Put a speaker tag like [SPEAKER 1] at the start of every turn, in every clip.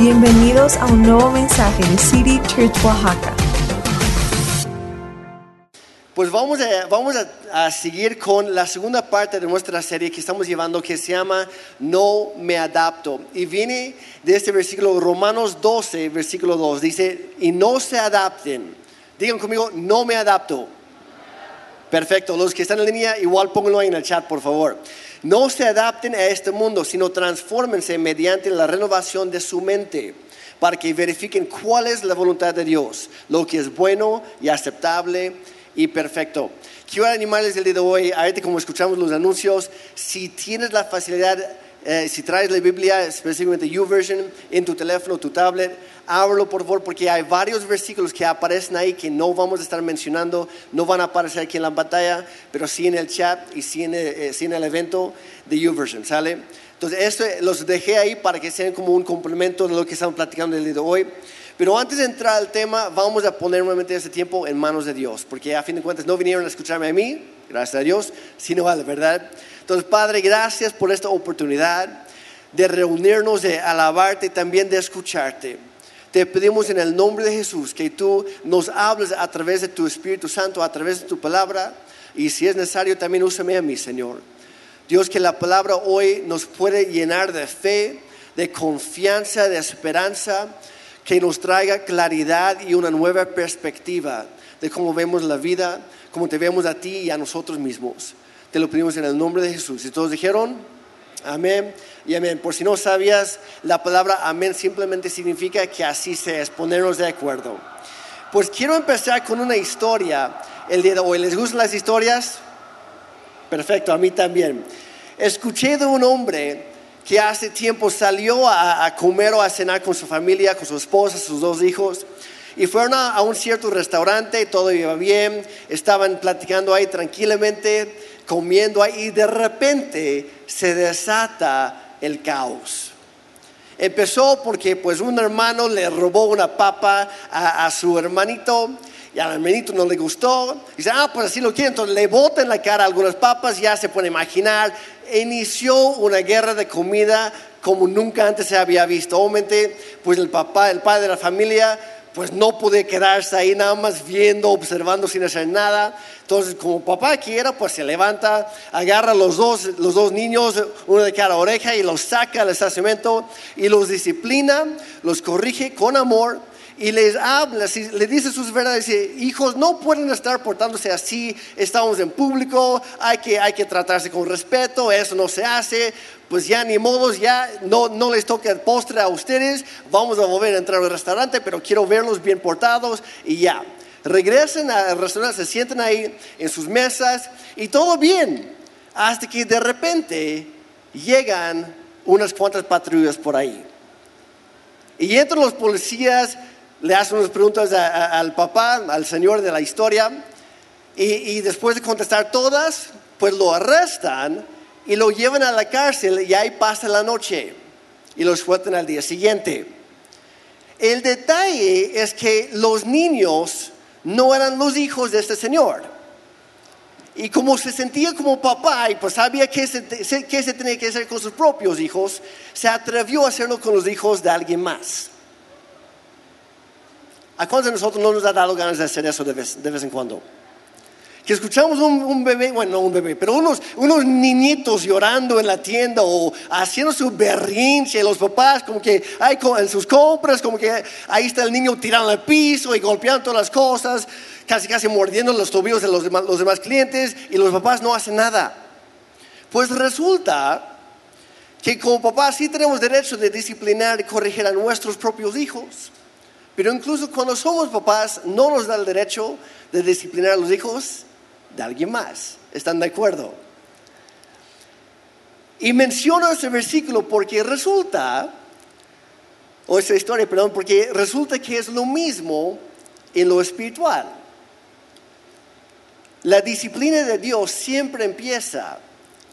[SPEAKER 1] Bienvenidos a un nuevo mensaje de City Church Oaxaca.
[SPEAKER 2] Pues vamos, a, vamos a, a seguir con la segunda parte de nuestra serie que estamos llevando que se llama No me adapto. Y viene de este versículo, Romanos 12, versículo 2. Dice, y no se adapten. Digan conmigo, no me adapto. Perfecto, los que están en línea, igual pónganlo ahí en el chat, por favor. No se adapten a este mundo, sino transfórmense mediante la renovación de su mente para que verifiquen cuál es la voluntad de Dios, lo que es bueno y aceptable y perfecto. Quiero animarles el día de hoy, ahorita como escuchamos los anuncios, si tienes la facilidad, eh, si traes la Biblia, específicamente YouVersion, en tu teléfono, tu tablet, ábrelo por favor, porque hay varios versículos que aparecen ahí que no vamos a estar mencionando, no van a aparecer aquí en la pantalla, pero sí en el chat y sí en el, eh, sí en el evento de YouVersion, ¿sale? Entonces, esto los dejé ahí para que sean como un complemento de lo que estamos platicando el día de hoy. Pero antes de entrar al tema, vamos a poner nuevamente este tiempo en manos de Dios, porque a fin de cuentas no vinieron a escucharme a mí, gracias a Dios, sino a la verdad. Entonces, Padre, gracias por esta oportunidad de reunirnos, de alabarte y también de escucharte. Te pedimos en el nombre de Jesús que tú nos hables a través de tu Espíritu Santo, a través de tu palabra, y si es necesario también úsame a mí, Señor. Dios, que la palabra hoy nos puede llenar de fe, de confianza, de esperanza, que nos traiga claridad y una nueva perspectiva de cómo vemos la vida, cómo te vemos a ti y a nosotros mismos. Te lo pedimos en el nombre de Jesús. Y todos dijeron, amén y amén. Por si no sabías, la palabra amén simplemente significa que así sea, es ponernos de acuerdo. Pues quiero empezar con una historia el día de hoy. ¿Les gustan las historias? Perfecto, a mí también. Escuché de un hombre que hace tiempo salió a, comer o a cenar con su familia, con su esposa, sus dos hijos. Y fueron a un cierto restaurante, todo iba bien, estaban platicando ahí tranquilamente, comiendo ahí, y de repente se desata el caos. Empezó porque pues un hermano le robó una papa a, su hermanito y al hermanito no le gustó. Dice, ah, pues así lo quiere. Entonces le bota en la cara algunas papas, ya se puede imaginar. Inició una guerra de comida como nunca antes se había visto. Obviamente, pues el papá, el padre de la familia, pues no puede quedarse ahí nada más viendo, observando sin hacer nada. Entonces, como papá quiera, pues se levanta, agarra los dos, los dos niños, uno de cada oreja, y los saca al estacionamiento y los disciplina, los corrige con amor y les habla, le dice sus verdades, dice, hijos, no pueden estar portándose así, estamos en público, hay que, hay que tratarse con respeto, eso no se hace, pues ya ni modos, ya no, no les toca el postre a ustedes, vamos a volver a entrar al restaurante, pero quiero verlos bien portados y ya. Regresen al restaurante, se sienten ahí en sus mesas y todo bien, hasta que de repente llegan unas cuantas patrullas por ahí. Y entran los policías, le hacen unas preguntas al papá, al señor de la historia, y, después de contestar todas, pues lo arrestan y lo llevan a la cárcel y ahí pasa la noche y lo sueltan al día siguiente. El detalle es que los niños no eran los hijos de este señor. Y como se sentía como papá y pues sabía qué se, qué se tenía que hacer con sus propios hijos, se atrevió a hacerlo con los hijos de alguien más. ¿A cuántos de nosotros no nos ha dado ganas de hacer eso de vez, de vez en cuando? Que escuchamos un, bebé, bueno, no un bebé, pero unos, unos niñitos llorando en la tienda o haciendo su berrinche, los papás como que hay en sus compras, como que ahí está el niño tirando al piso y golpeando todas las cosas, casi casi mordiendo los tobillos de los demás, los demás clientes y los papás no hacen nada. Pues resulta que como papás sí tenemos derecho de disciplinar y corregir a nuestros propios hijos. Pero incluso cuando somos papás, no nos da el derecho de disciplinar a los hijos de alguien más. ¿Están de acuerdo? Y menciono ese versículo porque resulta, o esa historia, perdón, porque resulta que es lo mismo en lo espiritual. La disciplina de Dios siempre empieza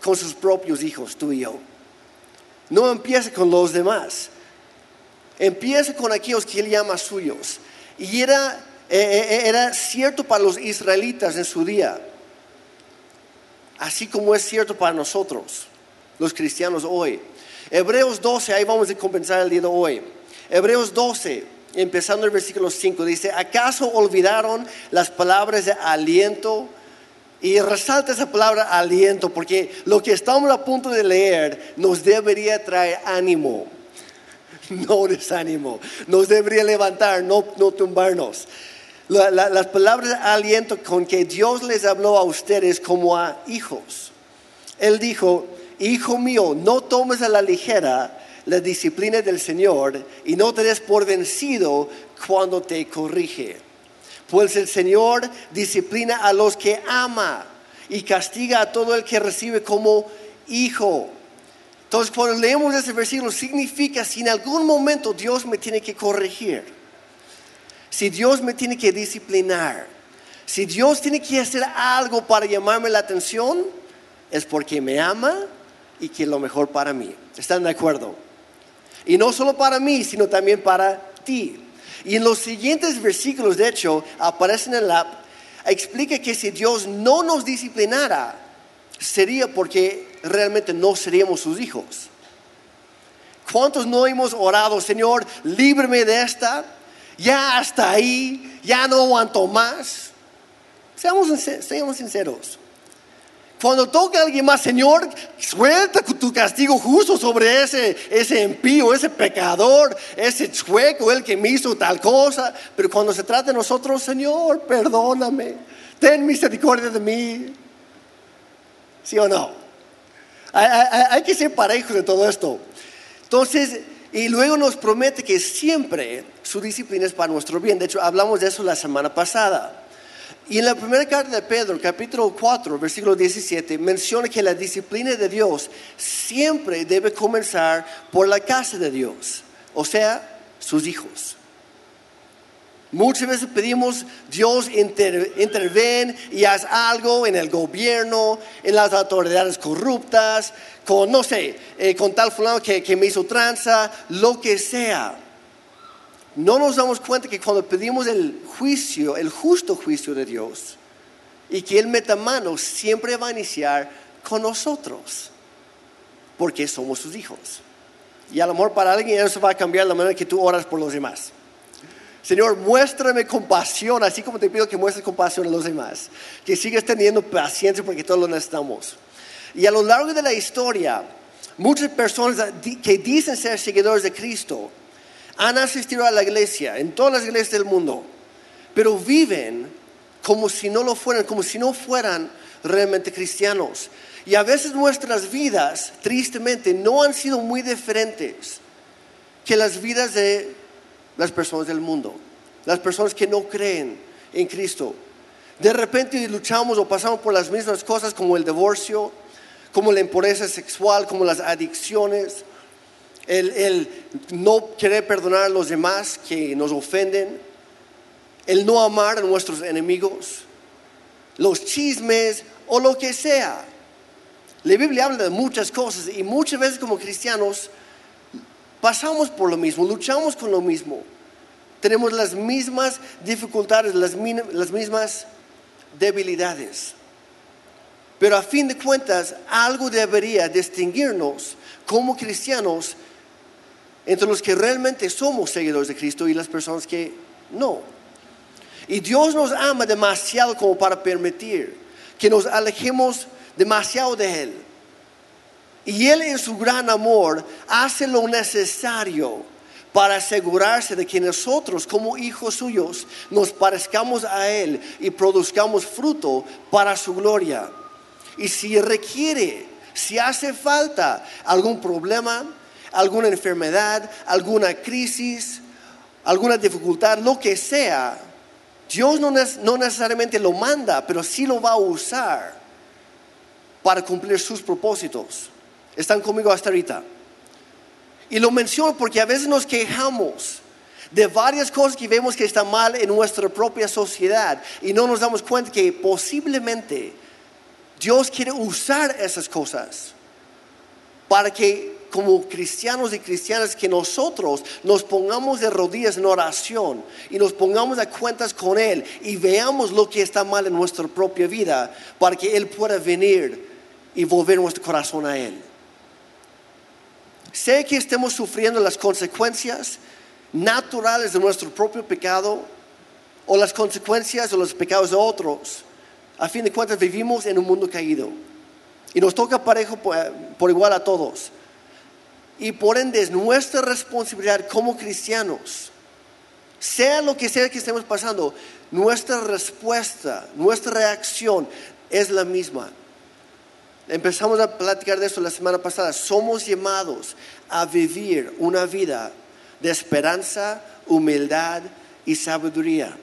[SPEAKER 2] con sus propios hijos, tú y yo. No empieza con los demás. Empieza con aquellos que él llama suyos. Y era, eh, era cierto para los israelitas en su día, así como es cierto para nosotros, los cristianos hoy. Hebreos 12, ahí vamos a compensar el día de hoy. Hebreos 12, empezando el versículo 5, dice, ¿acaso olvidaron las palabras de aliento? Y resalta esa palabra aliento, porque lo que estamos a punto de leer nos debería traer ánimo, no desánimo, nos debería levantar, no, no tumbarnos. las palabras de aliento con que Dios les habló a ustedes como a hijos. Él dijo, hijo mío, no tomes a la ligera la disciplina del Señor y no te des por vencido cuando te corrige. Pues el Señor disciplina a los que ama y castiga a todo el que recibe como hijo. Entonces cuando leemos ese versículo significa si en algún momento Dios me tiene que corregir, si Dios me tiene que disciplinar, si Dios tiene que hacer algo para llamarme la atención, es porque me ama y que lo mejor para mí. ¿Están de acuerdo? Y no solo para mí, sino también para ti. Y en los siguientes versículos, de hecho, aparecen en la... Explica que si Dios no nos disciplinara, sería porque realmente no seríamos sus hijos. ¿Cuántos no hemos orado, Señor, líbreme de esta? Ya hasta ahí, ya no aguanto más. Seamos, seamos sinceros. Cuando toca a alguien más, Señor, suelta tu castigo justo sobre ese, ese impío, ese pecador, ese chueco, el que me hizo tal cosa. Pero cuando se trata de nosotros, Señor, perdóname, ten misericordia de mí. ¿Sí o no? Hay, que ser parejos de todo esto. Entonces, y luego nos promete que siempre su disciplina es para nuestro bien. De hecho, hablamos de eso la semana pasada. Y en la primera carta de Pedro, capítulo 4, versículo 17, menciona que la disciplina de Dios siempre debe comenzar por la casa de Dios, o sea, sus hijos. Muchas veces pedimos, Dios interven y haz algo en el gobierno, en las autoridades corruptas, con, no sé, eh, con tal fulano que, que me hizo tranza, lo que sea no nos damos cuenta que cuando pedimos el juicio, el justo juicio de Dios, y que Él meta mano, siempre va a iniciar con nosotros, porque somos sus hijos. Y a lo mejor para alguien eso va a cambiar la manera que tú oras por los demás. Señor, muéstrame compasión, así como te pido que muestres compasión a los demás. Que sigas teniendo paciencia porque todos lo necesitamos. Y a lo largo de la historia, muchas personas que dicen ser seguidores de Cristo, han asistido a la iglesia, en todas las iglesias del mundo, pero viven como si no lo fueran, como si no fueran realmente cristianos. Y a veces nuestras vidas, tristemente, no han sido muy diferentes que las vidas de las personas del mundo, las personas que no creen en Cristo. De repente luchamos o pasamos por las mismas cosas como el divorcio, como la impureza sexual, como las adicciones, el, no querer perdonar a los demás que nos ofenden, el no amar a nuestros enemigos, los chismes o lo que sea. La Biblia habla de muchas cosas y muchas veces como cristianos pasamos por lo mismo, luchamos con lo mismo. Tenemos las mismas dificultades, las, mismas debilidades. Pero a fin de cuentas, algo debería distinguirnos como cristianos entre los que realmente somos seguidores de Cristo y las personas que no. Y Dios nos ama demasiado como para permitir que nos alejemos demasiado de Él. Y Él en su gran amor hace lo necesario para asegurarse de que nosotros como hijos suyos nos parezcamos a Él y produzcamos fruto para su gloria. Y si requiere, si hace falta algún problema, alguna enfermedad, alguna crisis, alguna dificultad, lo que sea, Dios no, necesariamente lo manda, pero sí lo va a usar para cumplir sus propósitos. ¿Están conmigo hasta ahorita? Y lo menciono porque a veces nos quejamos de varias cosas que vemos que están mal en nuestra propia sociedad y no nos damos cuenta que posiblemente Dios quiere usar esas cosas para que como cristianos y cristianas que nosotros nos pongamos de rodillas en oración y nos pongamos a cuentas con Él y veamos lo que está mal en nuestra propia vida para que Él pueda venir y volver nuestro corazón a Él. Sé que estemos sufriendo las consecuencias naturales de nuestro propio pecado o las consecuencias de los pecados de otros. A fin de cuentas vivimos en un mundo caído y nos toca parejo por, igual a todos. Y por ende es nuestra responsabilidad como cristianos, sea lo que sea que estemos pasando, nuestra respuesta, nuestra reacción es la misma. Empezamos a platicar de eso la semana pasada. Somos llamados a vivir una vida de esperanza, humildad y sabiduría.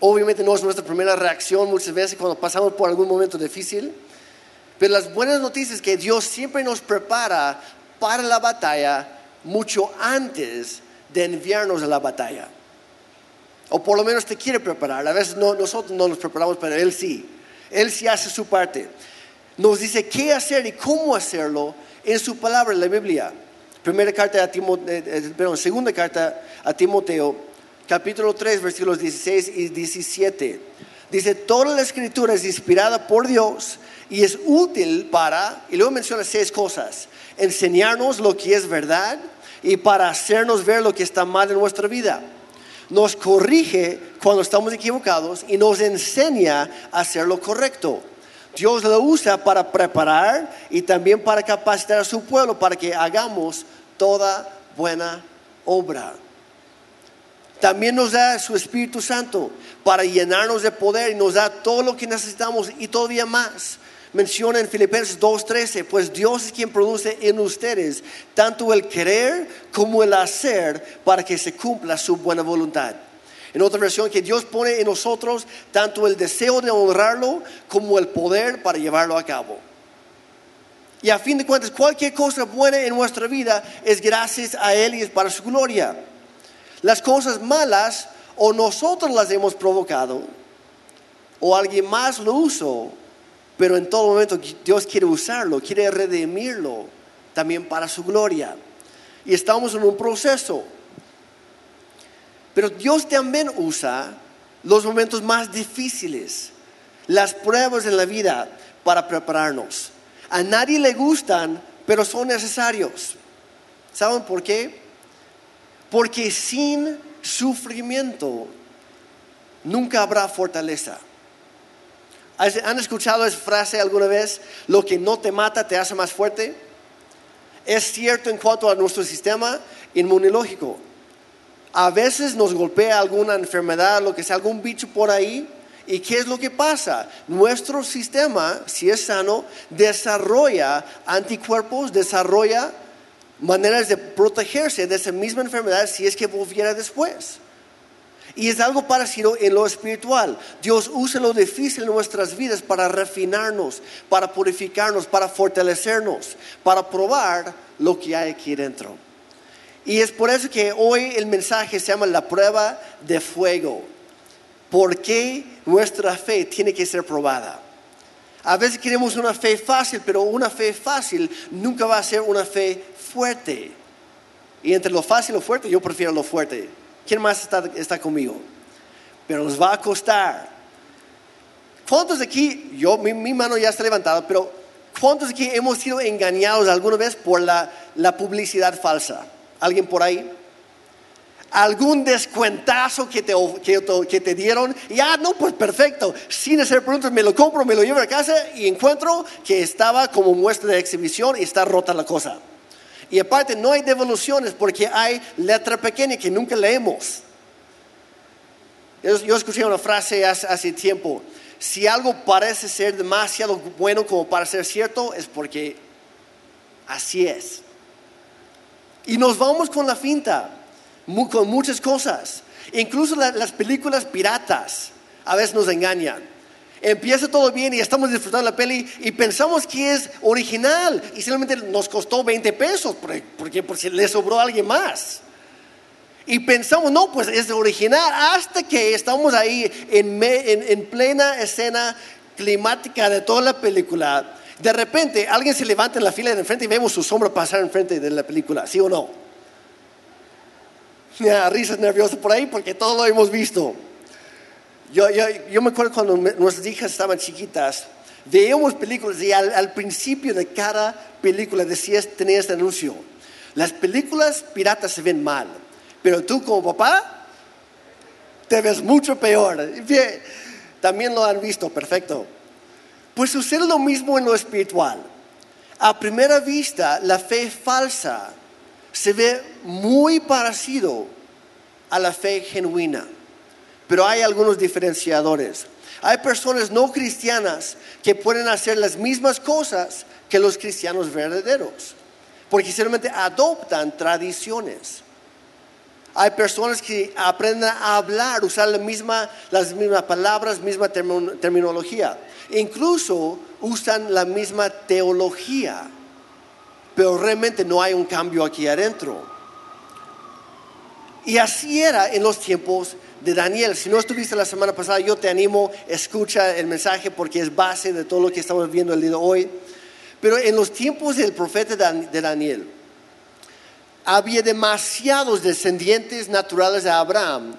[SPEAKER 2] Obviamente no es nuestra primera reacción muchas veces cuando pasamos por algún momento difícil, pero las buenas noticias es que Dios siempre nos prepara para la batalla mucho antes de enviarnos a la batalla. O por lo menos te quiere preparar. A veces nosotros no nos preparamos, pero Él sí. Él sí hace su parte. Nos dice qué hacer y cómo hacerlo en su palabra en la Biblia. Primera carta a Timoteo, eh, eh, perdón, segunda carta a Timoteo, capítulo 3, versículos 16 y 17. Dice, toda la escritura es inspirada por Dios y es útil para, y luego menciona seis cosas, enseñarnos lo que es verdad y para hacernos ver lo que está mal en nuestra vida. Nos corrige cuando estamos equivocados y nos enseña a hacer lo correcto. Dios lo usa para preparar y también para capacitar a su pueblo para que hagamos toda buena obra. También nos da su Espíritu Santo para llenarnos de poder y nos da todo lo que necesitamos y todavía más. Menciona en Filipenses 2:13, pues Dios es quien produce en ustedes tanto el querer como el hacer para que se cumpla su buena voluntad. En otra versión, que Dios pone en nosotros tanto el deseo de honrarlo como el poder para llevarlo a cabo. Y a fin de cuentas, cualquier cosa buena en nuestra vida es gracias a Él y es para su gloria. Las cosas malas o nosotros las hemos provocado o alguien más lo usó, pero en todo momento Dios quiere usarlo, quiere redimirlo también para su gloria. Y estamos en un proceso. Pero Dios también usa los momentos más difíciles, las pruebas en la vida para prepararnos. A nadie le gustan, pero son necesarios. ¿Saben por qué? Porque sin sufrimiento nunca habrá fortaleza. ¿Han escuchado esa frase alguna vez? Lo que no te mata te hace más fuerte. Es cierto en cuanto a nuestro sistema inmunológico. A veces nos golpea alguna enfermedad, lo que sea, algún bicho por ahí. ¿Y qué es lo que pasa? Nuestro sistema, si es sano, desarrolla anticuerpos, desarrolla maneras de protegerse de esa misma enfermedad si es que volviera después. Y es algo parecido en lo espiritual. Dios usa lo difícil en nuestras vidas para refinarnos, para purificarnos, para fortalecernos, para probar lo que hay aquí dentro. Y es por eso que hoy el mensaje se llama la prueba de fuego. ¿Por qué nuestra fe tiene que ser probada? A veces queremos una fe fácil, pero una fe fácil nunca va a ser una fe fuerte. Y entre lo fácil y lo fuerte, yo prefiero lo fuerte. ¿Quién más está, está conmigo? Pero nos va a costar. ¿Cuántos de aquí, yo, mi, mano ya está levantada, pero ¿cuántos de aquí hemos sido engañados alguna vez por la, la publicidad falsa? ¿Alguien por ahí? algún descuentazo que te, que, que te dieron. Y ah, no, pues perfecto. Sin hacer preguntas, me lo compro, me lo llevo a casa y encuentro que estaba como muestra de exhibición y está rota la cosa. Y aparte no hay devoluciones porque hay letra pequeña que nunca leemos. Yo, escuché una frase hace, tiempo. Si algo parece ser demasiado bueno como para ser cierto, es porque así es. Y nos vamos con la finta, con muchas cosas. Incluso las películas piratas a veces nos engañan. Empieza todo bien y estamos disfrutando la peli y pensamos que es original y simplemente nos costó 20 pesos porque, porque le sobró a alguien más. Y pensamos, no, pues es original hasta que estamos ahí en, en plena escena climática de toda la película. De repente alguien se levanta en la fila de enfrente y vemos su sombra pasar enfrente de la película, ¿sí o no? Ya, risas nerviosas por ahí porque todo lo hemos visto. Yo, yo, yo me acuerdo cuando nuestras hijas estaban chiquitas, veíamos películas y al, principio de cada película decía, tenía este anuncio, las películas piratas se ven mal, Pero tú como papá, te ves mucho peor. Bien, también lo han visto, perfecto. Pues sucede lo mismo en lo espiritual. A primera vista, la fe falsa se ve muy parecido a la fe genuina, pero hay algunos diferenciadores. Hay personas no cristianas que pueden hacer las mismas cosas que los cristianos verdaderos, porque simplemente adoptan tradiciones. Hay personas que aprenden a hablar, usar las mismas palabras, misma terminología. Incluso usan la misma teología, pero realmente no hay un cambio aquí adentro. Y así era en los tiempos de Daniel. Si no estuviste la semana pasada, yo te animo, escucha el mensaje porque es base de todo lo que estamos viendo el día de hoy. Pero en los tiempos del profeta de Daniel, había demasiados descendientes naturales de Abraham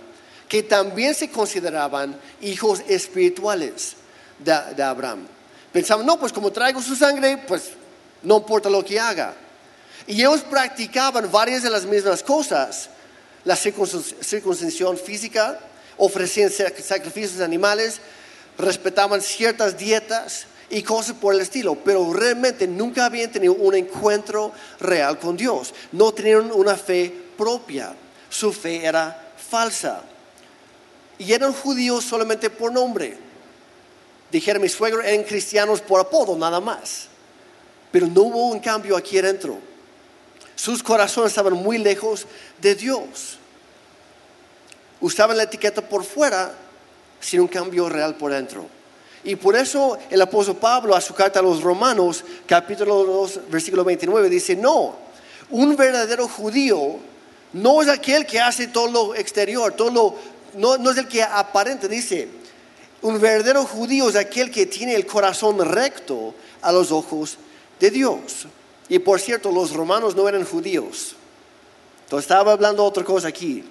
[SPEAKER 2] que también se consideraban hijos espirituales de, Abraham. Pensaban, no, pues como traigo su sangre, pues no importa lo que haga. Y ellos practicaban varias de las mismas cosas. La circuncisión física, ofrecían sacrificios animales, respetaban ciertas dietas y cosas por el estilo, pero realmente nunca habían tenido un encuentro real con Dios. No tenían una fe propia. Su fe era falsa. Y eran judíos solamente por nombre dijera mi suegro, eran cristianos por apodo, nada más. Pero no hubo un cambio aquí adentro. Sus corazones estaban muy lejos de Dios. Usaban la etiqueta por fuera sin un cambio real por dentro. Y por eso el apóstol Pablo a su carta a los Romanos, capítulo 2, versículo 29, dice, no, un verdadero judío no es aquel que hace todo lo exterior, todo lo, no, no es el que aparenta, dice, un verdadero judío es aquel que tiene el corazón recto a los ojos de Dios. Y por cierto, los romanos no eran judíos. Entonces estaba hablando otra cosa aquí.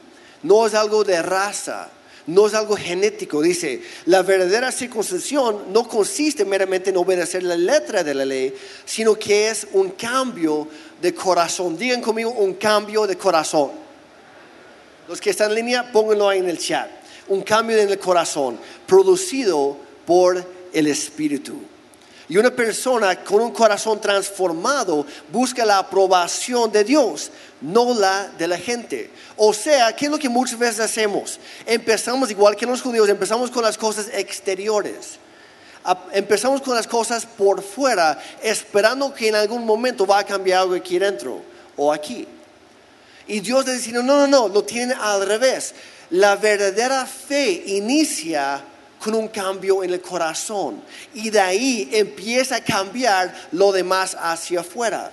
[SPEAKER 2] No es algo de raza, no es algo genético. Dice, la verdadera circuncisión no consiste meramente en obedecer la letra de la ley, sino que es un cambio de corazón. Digan conmigo un cambio de corazón. Los que están en línea, pónganlo ahí en el chat un cambio en el corazón producido por el Espíritu. Y una persona con un corazón transformado busca la aprobación de Dios, no la de la gente. O sea, ¿qué es lo que muchas veces hacemos? Empezamos igual que los judíos, empezamos con las cosas exteriores. Empezamos con las cosas por fuera, esperando que en algún momento va a cambiar algo aquí dentro o aquí. Y Dios le dice, no, no, no, lo tiene al revés la verdadera fe inicia con un cambio en el corazón y de ahí empieza a cambiar lo demás hacia afuera.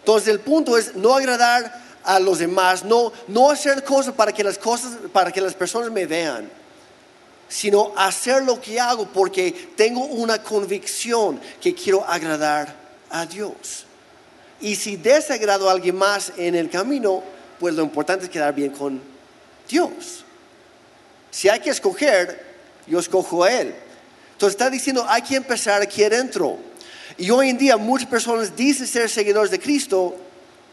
[SPEAKER 2] Entonces el punto es no agradar a los demás, no, no hacer cosas para que las cosas, para que las personas me vean, sino hacer lo que hago porque tengo una convicción que quiero agradar a Dios. Y si desagrado a alguien más en el camino, pues lo importante es quedar bien con Dios. Si hay que escoger, yo escojo a Él. Entonces está diciendo, hay que empezar aquí adentro. Y hoy en día muchas personas dicen ser seguidores de Cristo,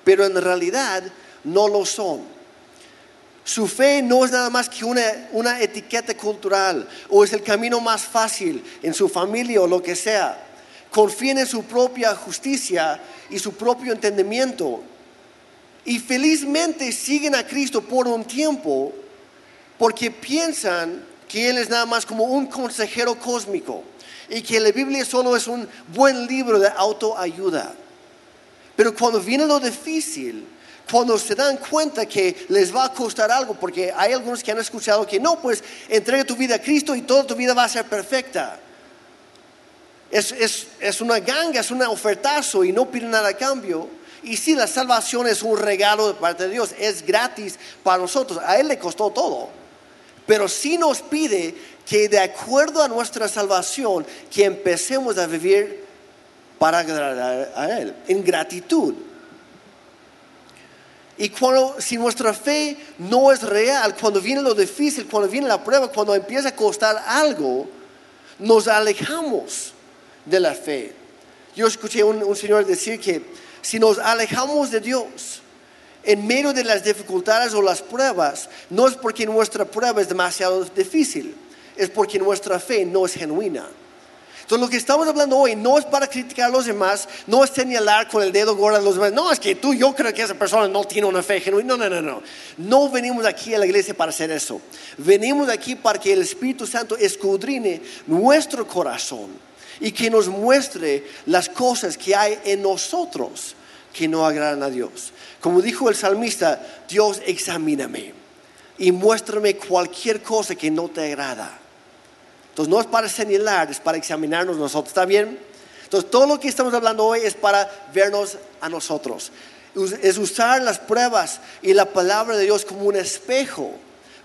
[SPEAKER 2] pero en realidad no lo son. Su fe no es nada más que una, una etiqueta cultural o es el camino más fácil en su familia o lo que sea. Confían en su propia justicia y su propio entendimiento y felizmente siguen a Cristo por un tiempo porque piensan que Él es nada más como un consejero cósmico y que la Biblia solo es un buen libro de autoayuda. Pero cuando viene lo difícil, cuando se dan cuenta que les va a costar algo, porque hay algunos que han escuchado que no, pues entrega tu vida a Cristo y toda tu vida va a ser perfecta. Es, es una ganga, es un ofertazo y no pide nada a cambio. Y si la salvación es un regalo de parte de Dios, es gratis para nosotros. A Él le costó todo. Pero sí nos pide que de acuerdo a nuestra salvación, que empecemos a vivir para agradar a Él, en gratitud. Y cuando, si nuestra fe no es real, cuando viene lo difícil, cuando viene la prueba, cuando empieza a costar algo, nos alejamos de la fe. Yo escuché a un señor decir que si nos alejamos de Dios, en medio de las dificultades o las pruebas, no es porque nuestra prueba es demasiado difícil, es porque nuestra fe no es genuina. Entonces lo que estamos hablando hoy no es para criticar a los demás, no es señalar con el dedo gordo a los demás, no es que tú, yo creo que esa persona no tiene una fe genuina, no, no, no, no. No venimos aquí a la iglesia para hacer eso. Venimos aquí para que el Espíritu Santo escudrine nuestro corazón y que nos muestre las cosas que hay en nosotros que no agradan a Dios. Como dijo el salmista, Dios examíname y muéstrame cualquier cosa que no te agrada. Entonces no es para señalar, es para examinarnos nosotros. ¿Está bien? Entonces todo lo que estamos hablando hoy es para vernos a nosotros. Es usar las pruebas y la palabra de Dios como un espejo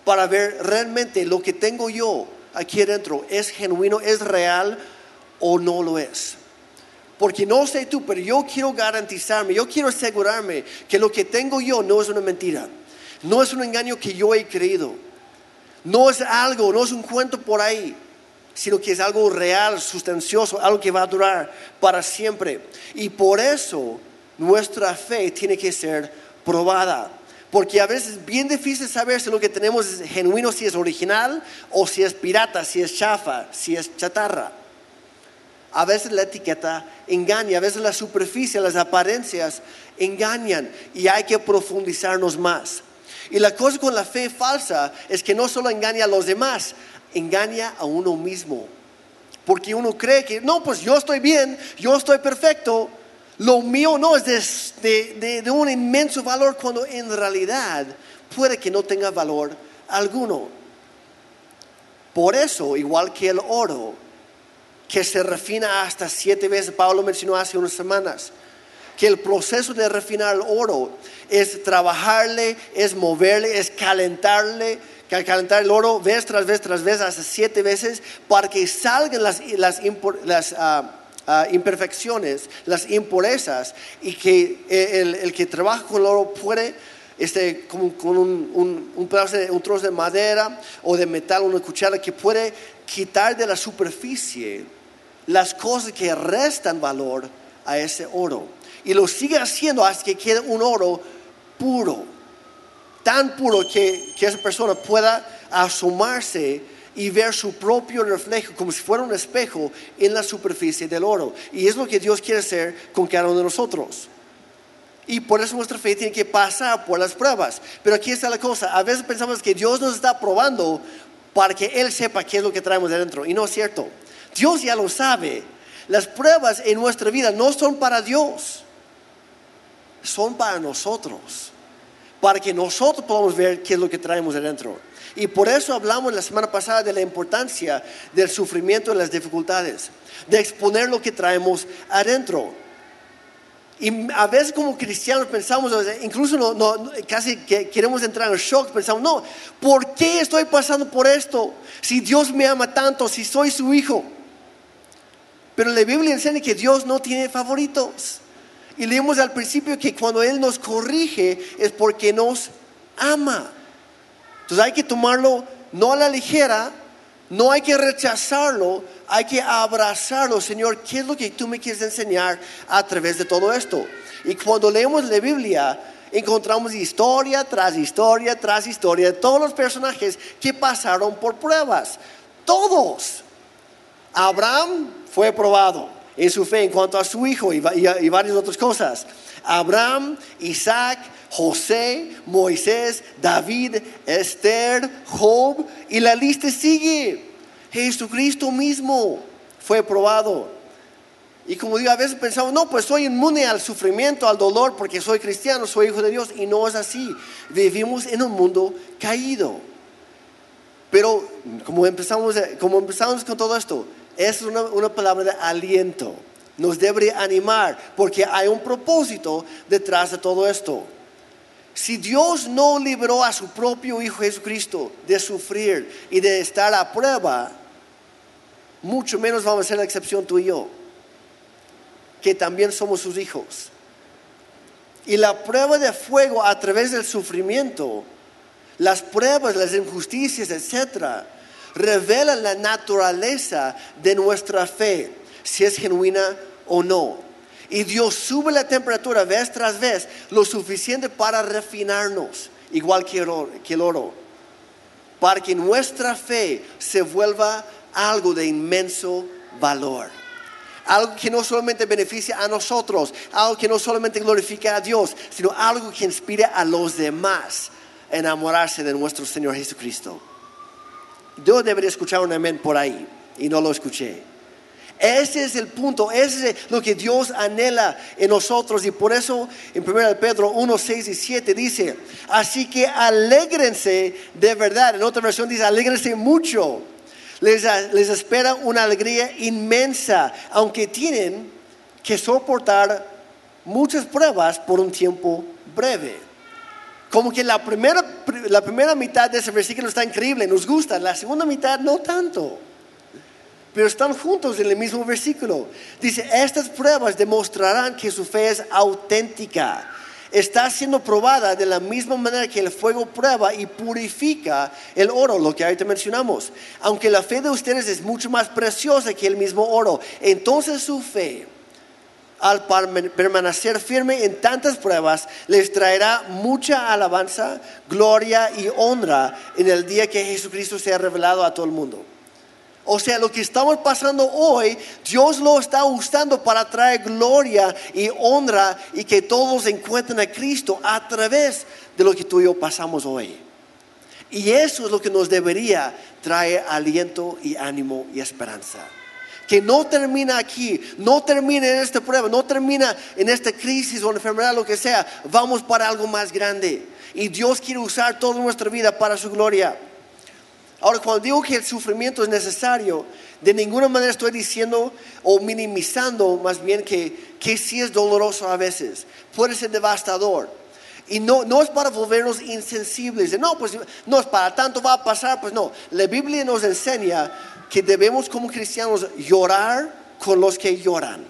[SPEAKER 2] para ver realmente lo que tengo yo aquí adentro. ¿Es genuino? ¿Es real o no lo es? Porque no sé tú, pero yo quiero garantizarme, yo quiero asegurarme que lo que tengo yo no es una mentira. No es un engaño que yo he creído. No es algo, no es un cuento por ahí sino que es algo real, sustancioso, algo que va a durar para siempre. Y por eso nuestra fe tiene que ser probada. Porque a veces es bien difícil saber si lo que tenemos es genuino, si es original o si es pirata, si es chafa, si es chatarra. A veces la etiqueta engaña, a veces la superficie, las apariencias engañan y hay que profundizarnos más. Y la cosa con la fe falsa es que no solo engaña a los demás, engaña a uno mismo. Porque uno cree que, no, pues yo estoy bien, yo estoy perfecto, lo mío no es de, de, un inmenso valor cuando en realidad puede que no tenga valor alguno. Por eso, igual que el oro, que se refina hasta siete veces, Pablo mencionó hace unas semanas, que el proceso de refinar el oro es trabajarle, es moverle, es calentarle, calentar el oro vez tras vez tras vez, hasta siete veces, para que salgan las, las, ah, ah, imperfecciones, las impurezas, y que el, que trabaja con el oro puede, este, como, con un, un, pedazo de, un trozo de madera o de metal, una cuchara, que puede quitar de la superficie las cosas que restan valor a ese oro. Y lo sigue haciendo hasta que quede un oro puro tan puro que, esa persona pueda asomarse y ver su propio reflejo como si fuera un espejo en la superficie del oro. Y es lo que Dios quiere hacer con cada uno de nosotros. Y por eso nuestra fe tiene que pasar por las pruebas. Pero aquí está la cosa. A veces pensamos que Dios nos está probando para que Él sepa qué es lo que traemos dentro. Y no es cierto. Dios ya lo sabe. Las pruebas en nuestra vida no son para Dios. Son para nosotros para que nosotros podamos ver qué es lo que traemos adentro. Y por eso hablamos la semana pasada de la importancia del sufrimiento y las dificultades, de exponer lo que traemos adentro. Y a veces como cristianos pensamos, incluso no, casi que queremos entrar en shock, pensamos, no, ¿por qué estoy pasando por esto? Si Dios me ama tanto, si soy su hijo. Pero la Biblia enseña que Dios no tiene favoritos. Y leemos al principio que cuando Él nos corrige es porque nos ama. Entonces hay que tomarlo no a la ligera, no hay que rechazarlo, hay que abrazarlo. Señor, ¿qué es lo que tú me quieres enseñar a través de todo esto? Y cuando leemos la Biblia, encontramos historia tras historia tras historia de todos los personajes que pasaron por pruebas. Todos. Abraham fue probado en su fe en cuanto a su hijo y, varias otras cosas. Abraham, Isaac, José, Moisés, David, Esther, Job, y la lista sigue. Jesucristo mismo fue probado. Y como digo, a veces pensamos, no, pues soy inmune al sufrimiento, al dolor, porque soy cristiano, soy hijo de Dios. Y no es así. Vivimos en un mundo caído. Pero como empezamos, como empezamos con todo esto, es una, palabra de aliento. Nos debe animar porque hay un propósito detrás de todo esto. Si Dios no liberó a su propio Hijo Jesucristo de sufrir y de estar a prueba, mucho menos vamos a ser la excepción tú y yo, que también somos sus hijos. Y la prueba de fuego a través del sufrimiento, las pruebas, las injusticias, etcétera, revela la naturaleza de nuestra fe, si es genuina o no. Y Dios sube la temperatura vez tras vez lo suficiente para refinarnos, igual que el oro. Para que nuestra fe se vuelva algo de inmenso valor. Algo que no solamente beneficia a nosotros, algo que no solamente glorifica a Dios, sino algo que inspire a los demás a enamorarse de nuestro Señor Jesucristo. Yo debería escuchar un amén por ahí y no lo escuché. Ese es el punto, ese es lo que Dios anhela en nosotros y por eso en 1 Pedro 1, 6 y 7 dice, así que alégrense de verdad, en otra versión dice, alégrense mucho, les, les espera una alegría inmensa, aunque tienen que soportar muchas pruebas por un tiempo breve. Como que la primera, la primera mitad de ese versículo está increíble, nos gusta, la segunda mitad no tanto pero están juntos en el mismo versículo. Dice, estas pruebas demostrarán que su fe es auténtica. Está siendo probada de la misma manera que el fuego prueba y purifica el oro, lo que ahorita mencionamos. Aunque la fe de ustedes es mucho más preciosa que el mismo oro, entonces su fe, al permanecer firme en tantas pruebas, les traerá mucha alabanza, gloria y honra en el día que Jesucristo sea revelado a todo el mundo. O sea, lo que estamos pasando hoy, Dios lo está usando para traer gloria y honra y que todos encuentren a Cristo a través de lo que tú y yo pasamos hoy. Y eso es lo que nos debería traer aliento y ánimo y esperanza. Que no termina aquí, no termina en esta prueba, no termina en esta crisis o enfermedad, lo que sea. Vamos para algo más grande. Y Dios quiere usar toda nuestra vida para su gloria. Ahora, cuando digo que el sufrimiento es necesario, de ninguna manera estoy diciendo o minimizando más bien que, que sí es doloroso a veces, puede ser devastador. Y no, no es para volvernos insensibles, no, pues no es para tanto va a pasar, pues no. La Biblia nos enseña que debemos como cristianos llorar con los que lloran.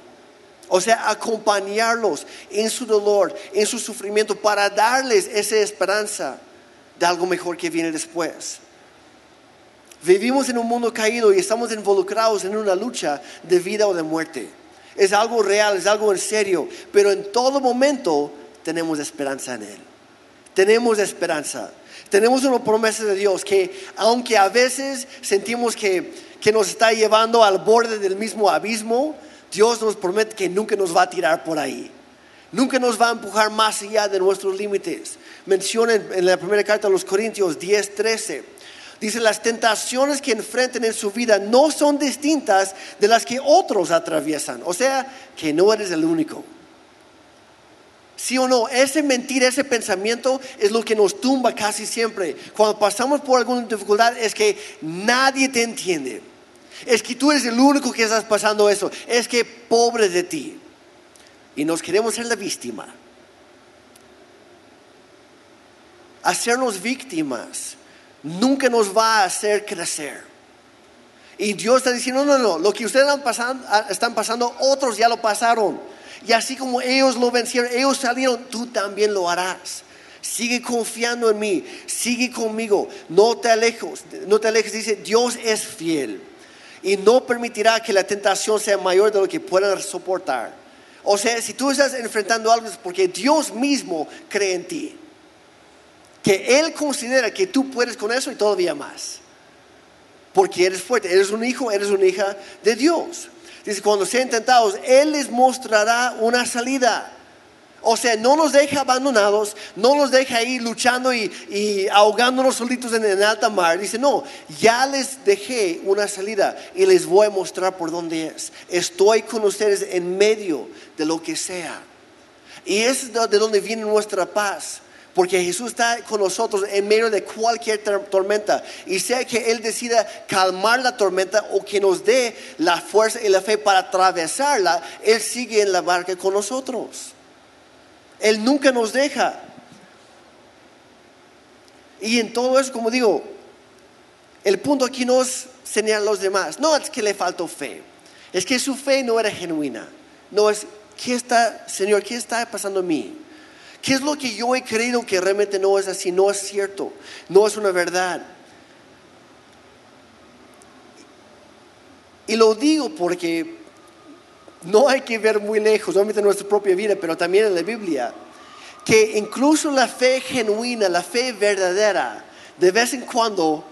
[SPEAKER 2] O sea, acompañarlos en su dolor, en su sufrimiento, para darles esa esperanza de algo mejor que viene después. Vivimos en un mundo caído y estamos involucrados en una lucha de vida o de muerte. Es algo real, es algo en serio, pero en todo momento tenemos esperanza en Él. Tenemos esperanza. Tenemos una promesa de Dios que aunque a veces sentimos que, que nos está llevando al borde del mismo abismo, Dios nos promete que nunca nos va a tirar por ahí. Nunca nos va a empujar más allá de nuestros límites. Menciona en la primera carta a los Corintios 10, 13 Dice, las tentaciones que enfrentan en su vida no son distintas de las que otros atraviesan. O sea, que no eres el único. Sí o no, ese mentir, ese pensamiento es lo que nos tumba casi siempre. Cuando pasamos por alguna dificultad es que nadie te entiende. Es que tú eres el único que estás pasando eso. Es que pobre de ti. Y nos queremos ser la víctima. Hacernos víctimas nunca nos va a hacer crecer. Y Dios está diciendo, no, no, lo que ustedes están pasando, otros ya lo pasaron. Y así como ellos lo vencieron, ellos salieron, tú también lo harás. Sigue confiando en mí, sigue conmigo, no te alejes, no te alejes, dice, Dios es fiel y no permitirá que la tentación sea mayor de lo que puedan soportar. O sea, si tú estás enfrentando algo es porque Dios mismo cree en ti que Él considera que tú puedes con eso y todavía más. Porque eres fuerte, eres un hijo, eres una hija de Dios. Dice, cuando sean tentados, Él les mostrará una salida. O sea, no nos deja abandonados, no nos deja ahí luchando y, ahogándonos solitos en, en, alta mar. Dice, no, ya les dejé una salida y les voy a mostrar por dónde es. Estoy con ustedes en medio de lo que sea. Y es de donde viene nuestra paz. Porque Jesús está con nosotros en medio de cualquier tormenta. Y sea que Él decida calmar la tormenta o que nos dé la fuerza y la fe para atravesarla, Él sigue en la barca con nosotros. Él nunca nos deja. Y en todo eso, como digo, el punto aquí no es señalar a los demás. No es que le faltó fe. Es que su fe no era genuina. No es, ¿qué está, Señor, qué está pasando en mí? ¿Qué es lo que yo he creído que realmente no es así? No es cierto, no es una verdad. Y lo digo porque no hay que ver muy lejos, obviamente en nuestra propia vida, pero también en la Biblia, que incluso la fe genuina, la fe verdadera, de vez en cuando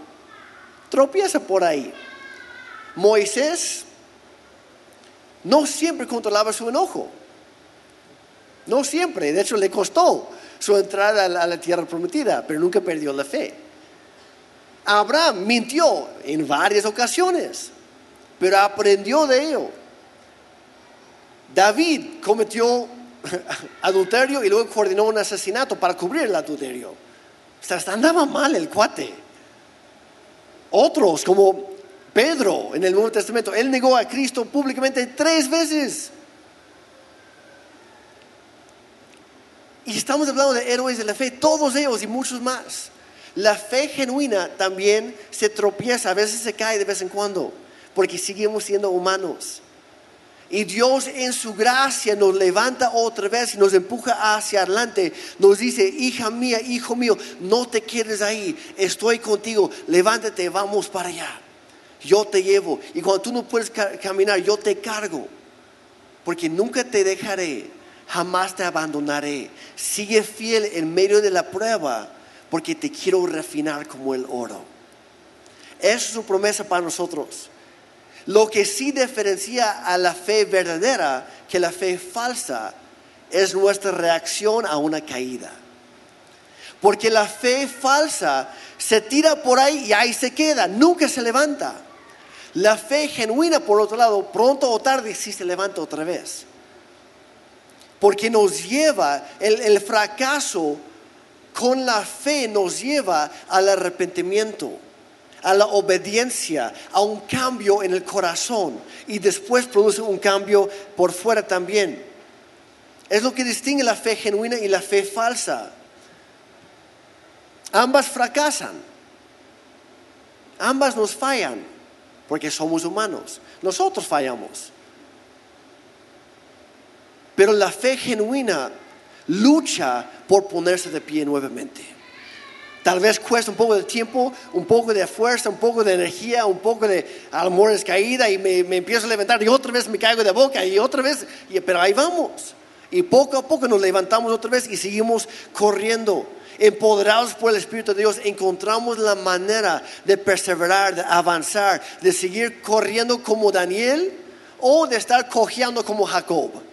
[SPEAKER 2] tropieza por ahí. Moisés no siempre controlaba su enojo. No siempre, de hecho le costó su entrada a la tierra prometida, pero nunca perdió la fe. Abraham mintió en varias ocasiones, pero aprendió de ello. David cometió adulterio y luego coordinó un asesinato para cubrir el adulterio. O sea, andaba mal el cuate. Otros, como Pedro en el Nuevo Testamento, él negó a Cristo públicamente tres veces. Y estamos hablando de héroes de la fe, todos ellos y muchos más. La fe genuina también se tropieza, a veces se cae de vez en cuando, porque seguimos siendo humanos. Y Dios en su gracia nos levanta otra vez y nos empuja hacia adelante. Nos dice, hija mía, hijo mío, no te quedes ahí, estoy contigo, levántate, vamos para allá. Yo te llevo. Y cuando tú no puedes caminar, yo te cargo. Porque nunca te dejaré, jamás te abandonaré. Sigue fiel en medio de la prueba, porque te quiero refinar como el oro. Esa es su promesa para nosotros. Lo que sí diferencia a la fe verdadera que la fe falsa es nuestra reacción a una caída. Porque la fe falsa se tira por ahí y ahí se queda, nunca se levanta. La fe genuina, por otro lado, pronto o tarde sí se levanta otra vez. Porque nos lleva, el, fracaso con la fe nos lleva al arrepentimiento a la obediencia, a un cambio en el corazón y después produce un cambio por fuera también. Es lo que distingue la fe genuina y la fe falsa. Ambas fracasan, ambas nos fallan, porque somos humanos, nosotros fallamos. Pero la fe genuina lucha por ponerse de pie nuevamente. Tal vez cuesta un poco de tiempo, un poco de fuerza, un poco de energía, un poco de amores caída y me, empiezo a levantar y otra vez me caigo de boca y otra vez, pero ahí vamos. Y poco a poco nos levantamos otra vez y seguimos corriendo. Empoderados por el Espíritu de Dios, encontramos la manera de perseverar, de avanzar, de seguir corriendo como Daniel o de estar cojeando como Jacob.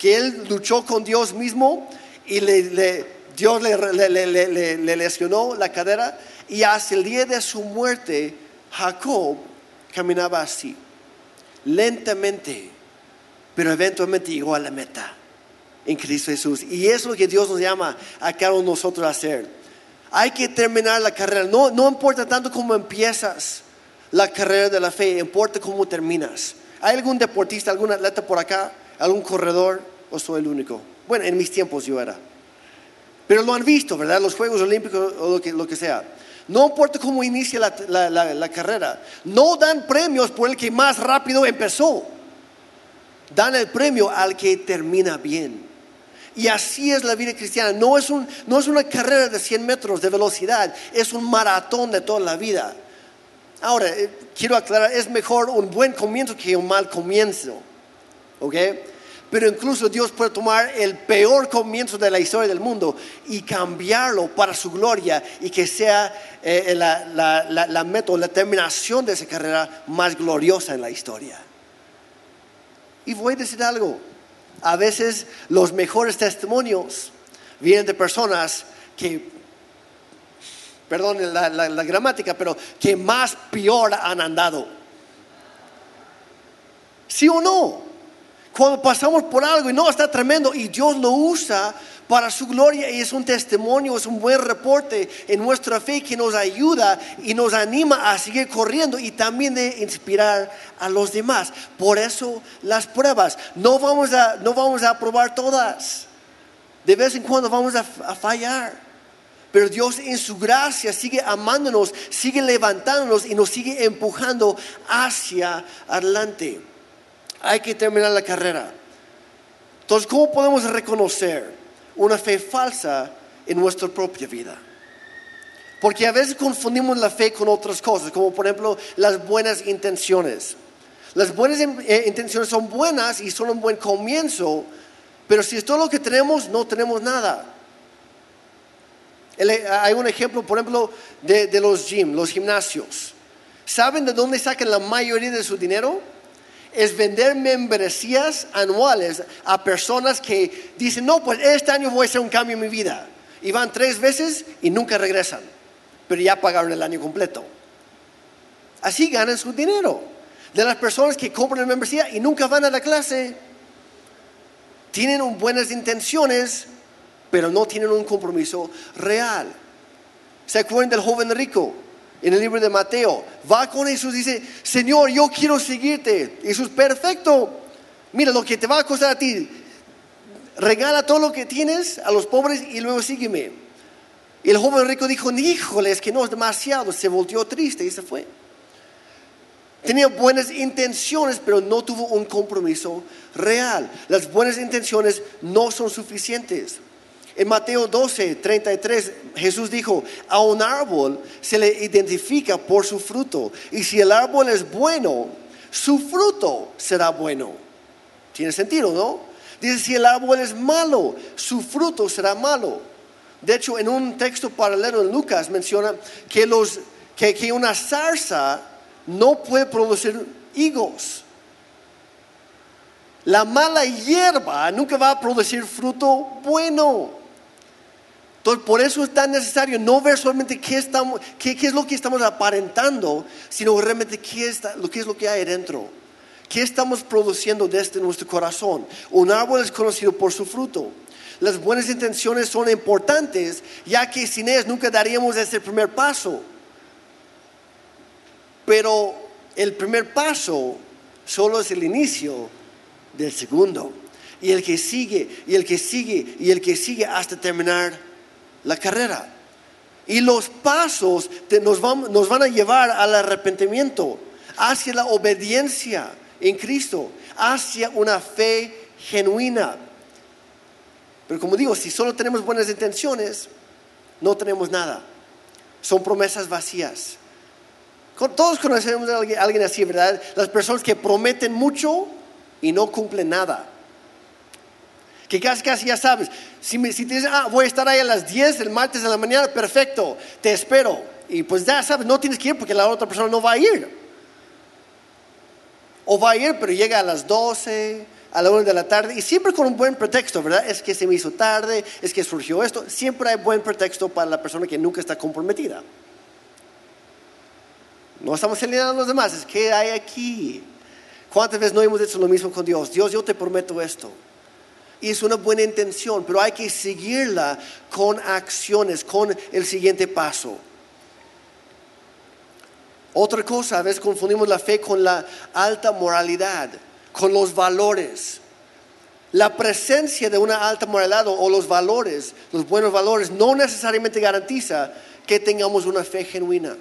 [SPEAKER 2] Que él luchó con Dios mismo y le Dios le, lesionó la cadera y hasta el día de su muerte Jacob caminaba así, lentamente, pero eventualmente llegó a la meta en Cristo Jesús. Y es lo que Dios nos llama a cada uno de nosotros a hacer. Hay que terminar la carrera. No, no importa tanto cómo empiezas la carrera de la fe, importa cómo terminas. ¿Hay algún deportista, algún atleta por acá? ¿Algún corredor? ¿O soy el único? Bueno, en mis tiempos yo era. Pero lo han visto, ¿verdad? Los Juegos Olímpicos o lo que, sea. No importa cómo inicia la, la, carrera. No dan premios por el que más rápido empezó. Dan el premio al que termina bien. Y así es la vida cristiana. No es, un, no es una carrera de 100 metros de velocidad. Es un maratón de toda la vida. Ahora, eh, quiero aclarar, es mejor un buen comienzo que un mal comienzo. ¿Ok? Pero incluso Dios puede tomar el peor comienzo de la historia del mundo y cambiarlo para su gloria y que sea eh, la, la, la, meta la terminación de esa carrera más gloriosa en la historia. Y voy a decir algo. A veces los mejores testimonios vienen de personas que, perdón la, la gramática, pero que más peor han andado. ¿Sí o no? Cuando pasamos por algo y no está tremendo y Dios lo usa para su gloria y es un testimonio, es un buen reporte en nuestra fe que nos ayuda y nos anima a seguir corriendo y también de inspirar a los demás. Por eso las pruebas, no vamos a, no vamos a probar todas. De vez en cuando vamos a, a fallar. Pero Dios en su gracia sigue amándonos, sigue levantándonos y nos sigue empujando hacia adelante hay que terminar la carrera. Entonces, ¿cómo podemos reconocer una fe falsa en nuestra propia vida? Porque a veces confundimos la fe con otras cosas, como por ejemplo las buenas intenciones. Las buenas eh, intenciones son buenas y son un buen comienzo, pero si es todo lo que tenemos, no tenemos nada. El- hay un ejemplo, por ejemplo, de, de los gym, los gimnasios. ¿Saben de dónde sacan la mayoría de su dinero? Es vender membresías anuales a personas que dicen, no, pues este año voy a hacer un cambio en mi vida. Y van tres veces y nunca regresan, pero ya pagaron el año completo. Así ganan su dinero. De las personas que compran membresía y nunca van a la clase, tienen buenas intenciones, pero no tienen un compromiso real. ¿Se acuerdan del joven rico? En el libro de Mateo, va con Jesús y dice, Señor, yo quiero seguirte. Jesús, perfecto. Mira lo que te va a costar a ti. Regala todo lo que tienes a los pobres y luego sígueme. Y el joven rico dijo, híjole, es que no es demasiado. Se volteó triste y se fue. Tenía buenas intenciones, pero no tuvo un compromiso real. Las buenas intenciones no son suficientes. En Mateo 12, 33, Jesús dijo, a un árbol se le identifica por su fruto. Y si el árbol es bueno, su fruto será bueno. Tiene sentido, ¿no? Dice, si el árbol es malo, su fruto será malo. De hecho, en un texto paralelo en Lucas menciona que, los, que, una zarza no puede producir higos. La mala hierba nunca va a producir fruto bueno. Entonces, por eso es tan necesario no ver solamente qué, es lo que estamos aparentando, sino realmente qué, lo, qué es lo que hay dentro. ¿Qué estamos produciendo desde nuestro corazón? Un árbol es conocido por su fruto. Las buenas intenciones son importantes, ya que sin ellas nunca daríamos ese primer paso. Pero el primer paso solo es el inicio del segundo. Y el que sigue, y el que sigue, y el que sigue hasta terminar la carrera. Y los pasos nos, van, nos van a llevar al arrepentimiento, hacia la obediencia en Cristo, hacia una fe genuina. Pero como digo, si solo tenemos buenas intenciones, no tenemos nada. Son promesas vacías. Todos conocemos a alguien así, ¿verdad? Las personas que prometen mucho y no cumplen nada. Que casi, casi ya sabes. Si, me, si te dicen, ah, voy a estar ahí a las 10 el martes de la mañana, perfecto, te espero. Y pues ya sabes, no tienes que ir porque la otra persona no va a ir. O va a ir, pero llega a las 12, a la 1 de la tarde, y siempre con un buen pretexto, ¿verdad? Es que se me hizo tarde, es que surgió esto. Siempre hay buen pretexto para la persona que nunca está comprometida. No estamos señalando a los demás, es que hay aquí. ¿Cuántas veces no hemos hecho lo mismo con Dios? Dios, yo te prometo esto. Es una buena intención, pero hay que seguirla con acciones, con el siguiente paso. Otra cosa, a veces confundimos la fe con la alta moralidad, con los valores. La presencia de una alta moralidad o los valores, los buenos valores, no necesariamente garantiza que tengamos una fe genuina.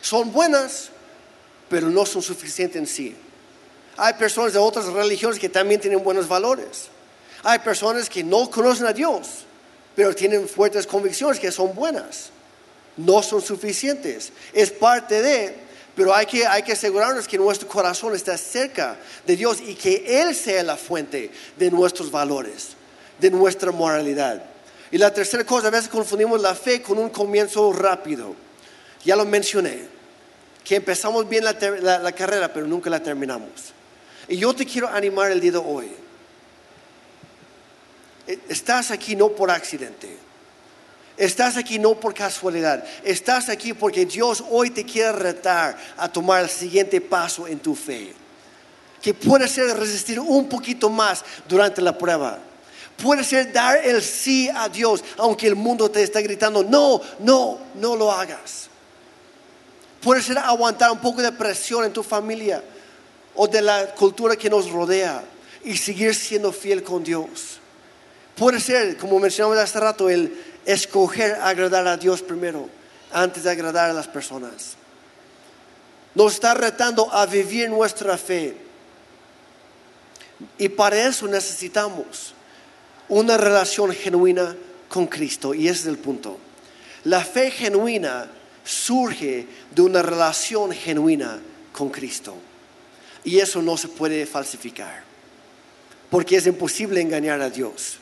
[SPEAKER 2] Son buenas, pero no son suficientes en sí. Hay personas de otras religiones que también tienen buenos valores. Hay personas que no conocen a Dios, pero tienen fuertes convicciones que son buenas. No son suficientes. Es parte de, pero hay que, hay que asegurarnos que nuestro corazón está cerca de Dios y que Él sea la fuente de nuestros valores, de nuestra moralidad. Y la tercera cosa, a veces confundimos la fe con un comienzo rápido. Ya lo mencioné, que empezamos bien la, la carrera, pero nunca la terminamos. Y yo te quiero animar el día de hoy. Estás aquí no por accidente. Estás aquí no por casualidad. Estás aquí porque Dios hoy te quiere retar a tomar el siguiente paso en tu fe. Que puede ser resistir un poquito más durante la prueba. Puede ser dar el sí a Dios, aunque el mundo te está gritando, no, no, no lo hagas. Puede ser aguantar un poco de presión en tu familia o de la cultura que nos rodea y seguir siendo fiel con Dios. Puede ser, como mencionamos hace rato, el escoger agradar a Dios primero antes de agradar a las personas. Nos está retando a vivir nuestra fe. Y para eso necesitamos una relación genuina con Cristo. Y ese es el punto. La fe genuina surge de una relación genuina con Cristo. Y eso no se puede falsificar, porque es imposible engañar a Dios.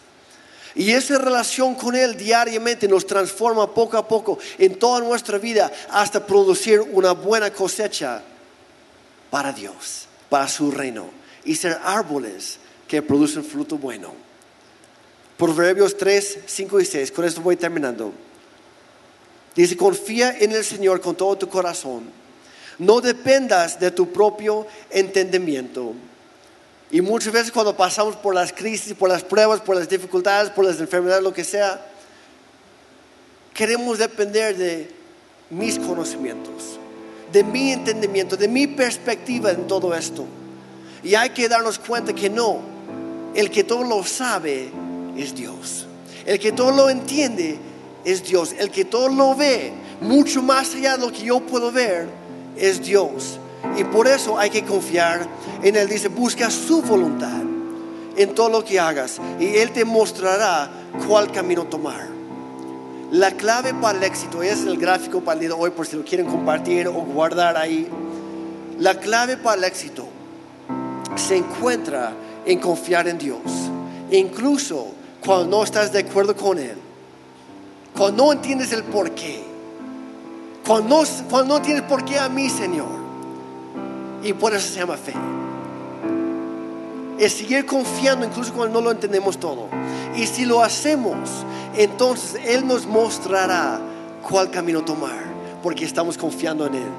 [SPEAKER 2] Y esa relación con Él diariamente nos transforma poco a poco en toda nuestra vida hasta producir una buena cosecha para Dios, para su reino, y ser árboles que producen fruto bueno. Proverbios 3, 5 y 6, con esto voy terminando. Dice, confía en el Señor con todo tu corazón. No dependas de tu propio entendimiento. Y muchas veces cuando pasamos por las crisis, por las pruebas, por las dificultades, por las enfermedades, lo que sea, queremos depender de mis conocimientos, de mi entendimiento, de mi perspectiva en todo esto. Y hay que darnos cuenta que no, el que todo lo sabe es Dios. El que todo lo entiende es Dios. El que todo lo ve, mucho más allá de lo que yo puedo ver, es Dios. Y por eso hay que confiar en Él. Dice, busca su voluntad en todo lo que hagas. Y Él te mostrará cuál camino tomar. La clave para el éxito, es el gráfico para el día de hoy por si lo quieren compartir o guardar ahí. La clave para el éxito se encuentra en confiar en Dios. Incluso cuando no estás de acuerdo con Él. Cuando no entiendes el por qué. Cuando no, cuando no entiendes por qué a mí, Señor. Y por eso se llama fe. Es seguir confiando incluso cuando no lo entendemos todo. Y si lo hacemos, entonces Él nos mostrará cuál camino tomar, porque estamos confiando en Él.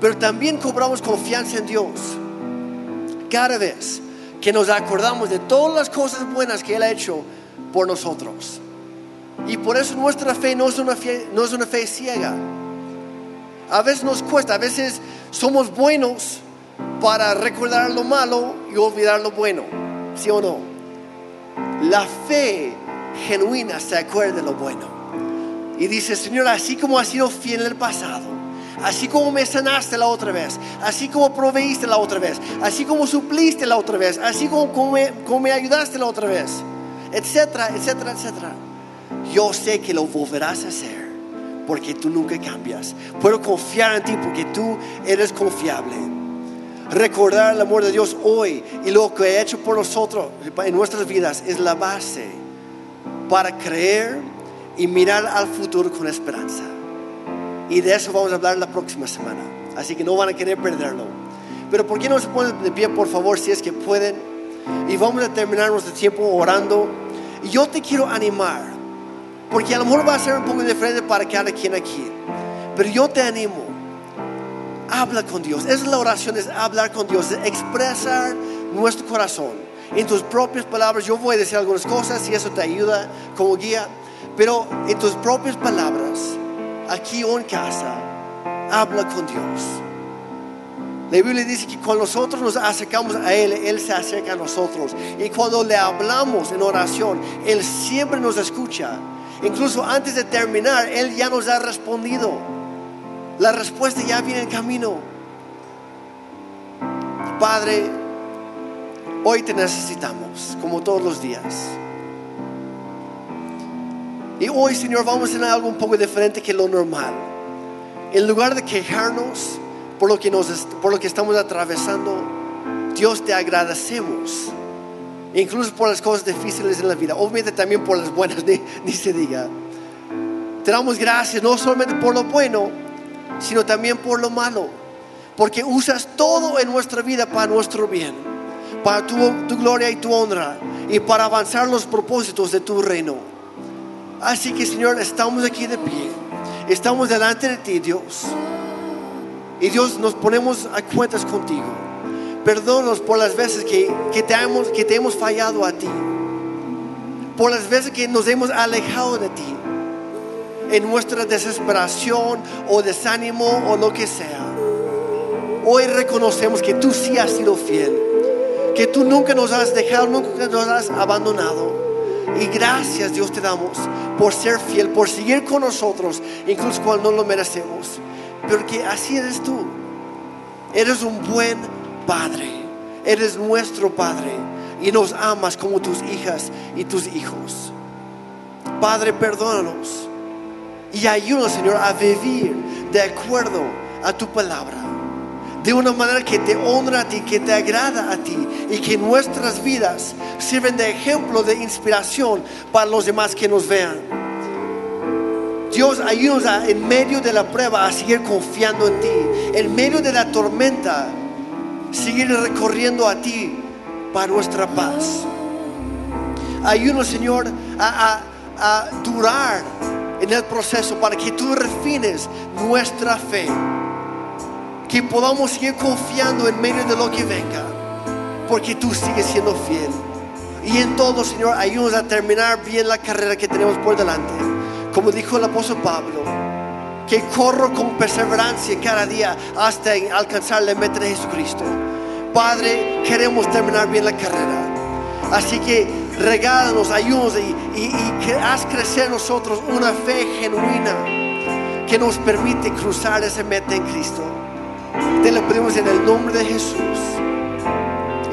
[SPEAKER 2] Pero también cobramos confianza en Dios. Cada vez que nos acordamos de todas las cosas buenas que Él ha hecho por nosotros. Y por eso nuestra fe no es una fe, no es una fe ciega. A veces nos cuesta, a veces somos buenos para recordar lo malo y olvidar lo bueno, ¿sí o no? La fe genuina se acuerda de lo bueno. Y dice, Señor, así como has sido fiel en el pasado, así como me sanaste la otra vez, así como proveíste la otra vez, así como supliste la otra vez, así como, como, me, como me ayudaste la otra vez, etcétera, etcétera, etcétera. Yo sé que lo volverás a hacer porque tú nunca cambias. Puedo confiar en ti porque tú eres confiable. Recordar el amor de Dios hoy y lo que ha hecho por nosotros en nuestras vidas es la base para creer y mirar al futuro con esperanza. Y de eso vamos a hablar la próxima semana. Así que no van a querer perderlo. Pero ¿por qué no se ponen de pie, por favor, si es que pueden? Y vamos a terminar nuestro tiempo orando. Y yo te quiero animar porque a lo mejor va a ser un poco diferente para cada quien aquí. Pero yo te animo. Habla con Dios. Esa es la oración, es hablar con Dios, es expresar nuestro corazón. En tus propias palabras, yo voy a decir algunas cosas y eso te ayuda como guía. Pero en tus propias palabras, aquí o en casa, habla con Dios. La Biblia dice que cuando nosotros nos acercamos a Él, Él se acerca a nosotros. Y cuando le hablamos en oración, Él siempre nos escucha. Incluso antes de terminar, Él ya nos ha respondido. La respuesta ya viene en camino. Padre, hoy te necesitamos, como todos los días. Y hoy, Señor, vamos a hacer algo un poco diferente que lo normal. En lugar de quejarnos por lo que, nos, por lo que estamos atravesando, Dios te agradecemos incluso por las cosas difíciles en la vida, obviamente también por las buenas, ni, se diga. Te damos gracias no solamente por lo bueno, sino también por lo malo, porque usas todo en nuestra vida para nuestro bien, para tu, gloria y tu honra, y para avanzar los propósitos de tu reino. Así que Señor, estamos aquí de pie, estamos delante de ti, Dios, y Dios nos ponemos a cuentas contigo. Perdónanos por las veces que, te hemos, que te hemos fallado a ti. Por las veces que nos hemos alejado de ti. En nuestra desesperación o desánimo o lo que sea. Hoy reconocemos que tú sí has sido fiel. Que tú nunca nos has dejado, nunca nos has abandonado. Y gracias Dios te damos por ser fiel, por seguir con nosotros, incluso cuando no lo merecemos. Porque así eres tú. Eres un buen Padre, eres nuestro Padre y nos amas como tus hijas y tus hijos. Padre, perdónanos y ayúdanos, Señor, a vivir de acuerdo a tu palabra, de una manera que te honra a ti, que te agrada a ti y que nuestras vidas sirven de ejemplo, de inspiración para los demás que nos vean. Dios, ayúdanos en medio de la prueba a seguir confiando en ti. En medio de la tormenta, seguir recorriendo a ti para nuestra paz. Ayúdanos, Señor, a, a, a durar en el proceso para que tú refines nuestra fe. Que podamos seguir confiando en medio de lo que venga. Porque tú sigues siendo fiel. Y en todo, Señor, ayúdanos a terminar bien la carrera que tenemos por delante. Como dijo el apóstol Pablo, que corro con perseverancia cada día hasta alcanzar la meta de Jesucristo. Padre, queremos terminar bien la carrera. Así que regálanos, ayúdanos y, haz crecer nosotros una fe genuina que nos permite cruzar esa meta en Cristo. Te lo pedimos en el nombre de Jesús.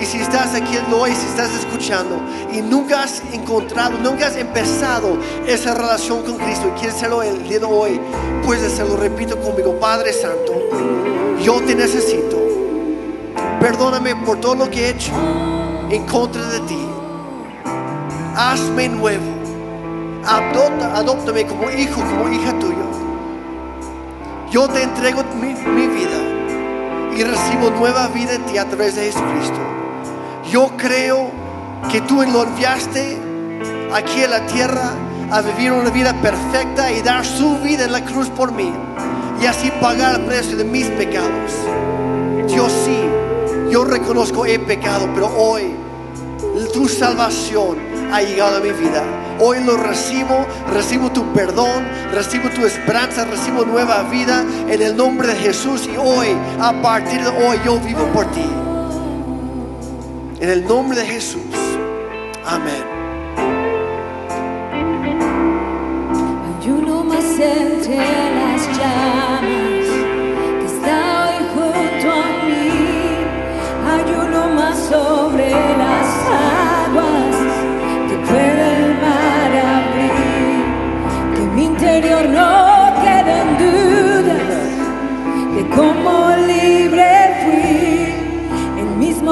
[SPEAKER 2] Y si estás aquí hoy, si estás escuchando y nunca has encontrado, nunca has empezado esa relación con Cristo y quieres hacerlo el día de hoy, puedes hacerlo. Repito conmigo, Padre Santo, yo te necesito. Perdóname por todo lo que he hecho en contra de ti. Hazme nuevo. Adopta, adóptame como hijo, como hija tuya. Yo te entrego mi, vida y recibo nueva vida en ti a través de Jesucristo. Yo creo que tú lo enviaste aquí en la tierra a vivir una vida perfecta y dar su vida en la cruz por mí y así pagar el precio de mis pecados. Dios sí, yo reconozco he pecado, pero hoy tu salvación ha llegado a mi vida. Hoy lo recibo, recibo tu perdón, recibo tu esperanza, recibo nueva vida en el nombre de Jesús y hoy, a partir de hoy, yo vivo por ti. En el nombre de Jesús. Amén.
[SPEAKER 3] Entre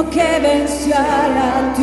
[SPEAKER 3] que venció a la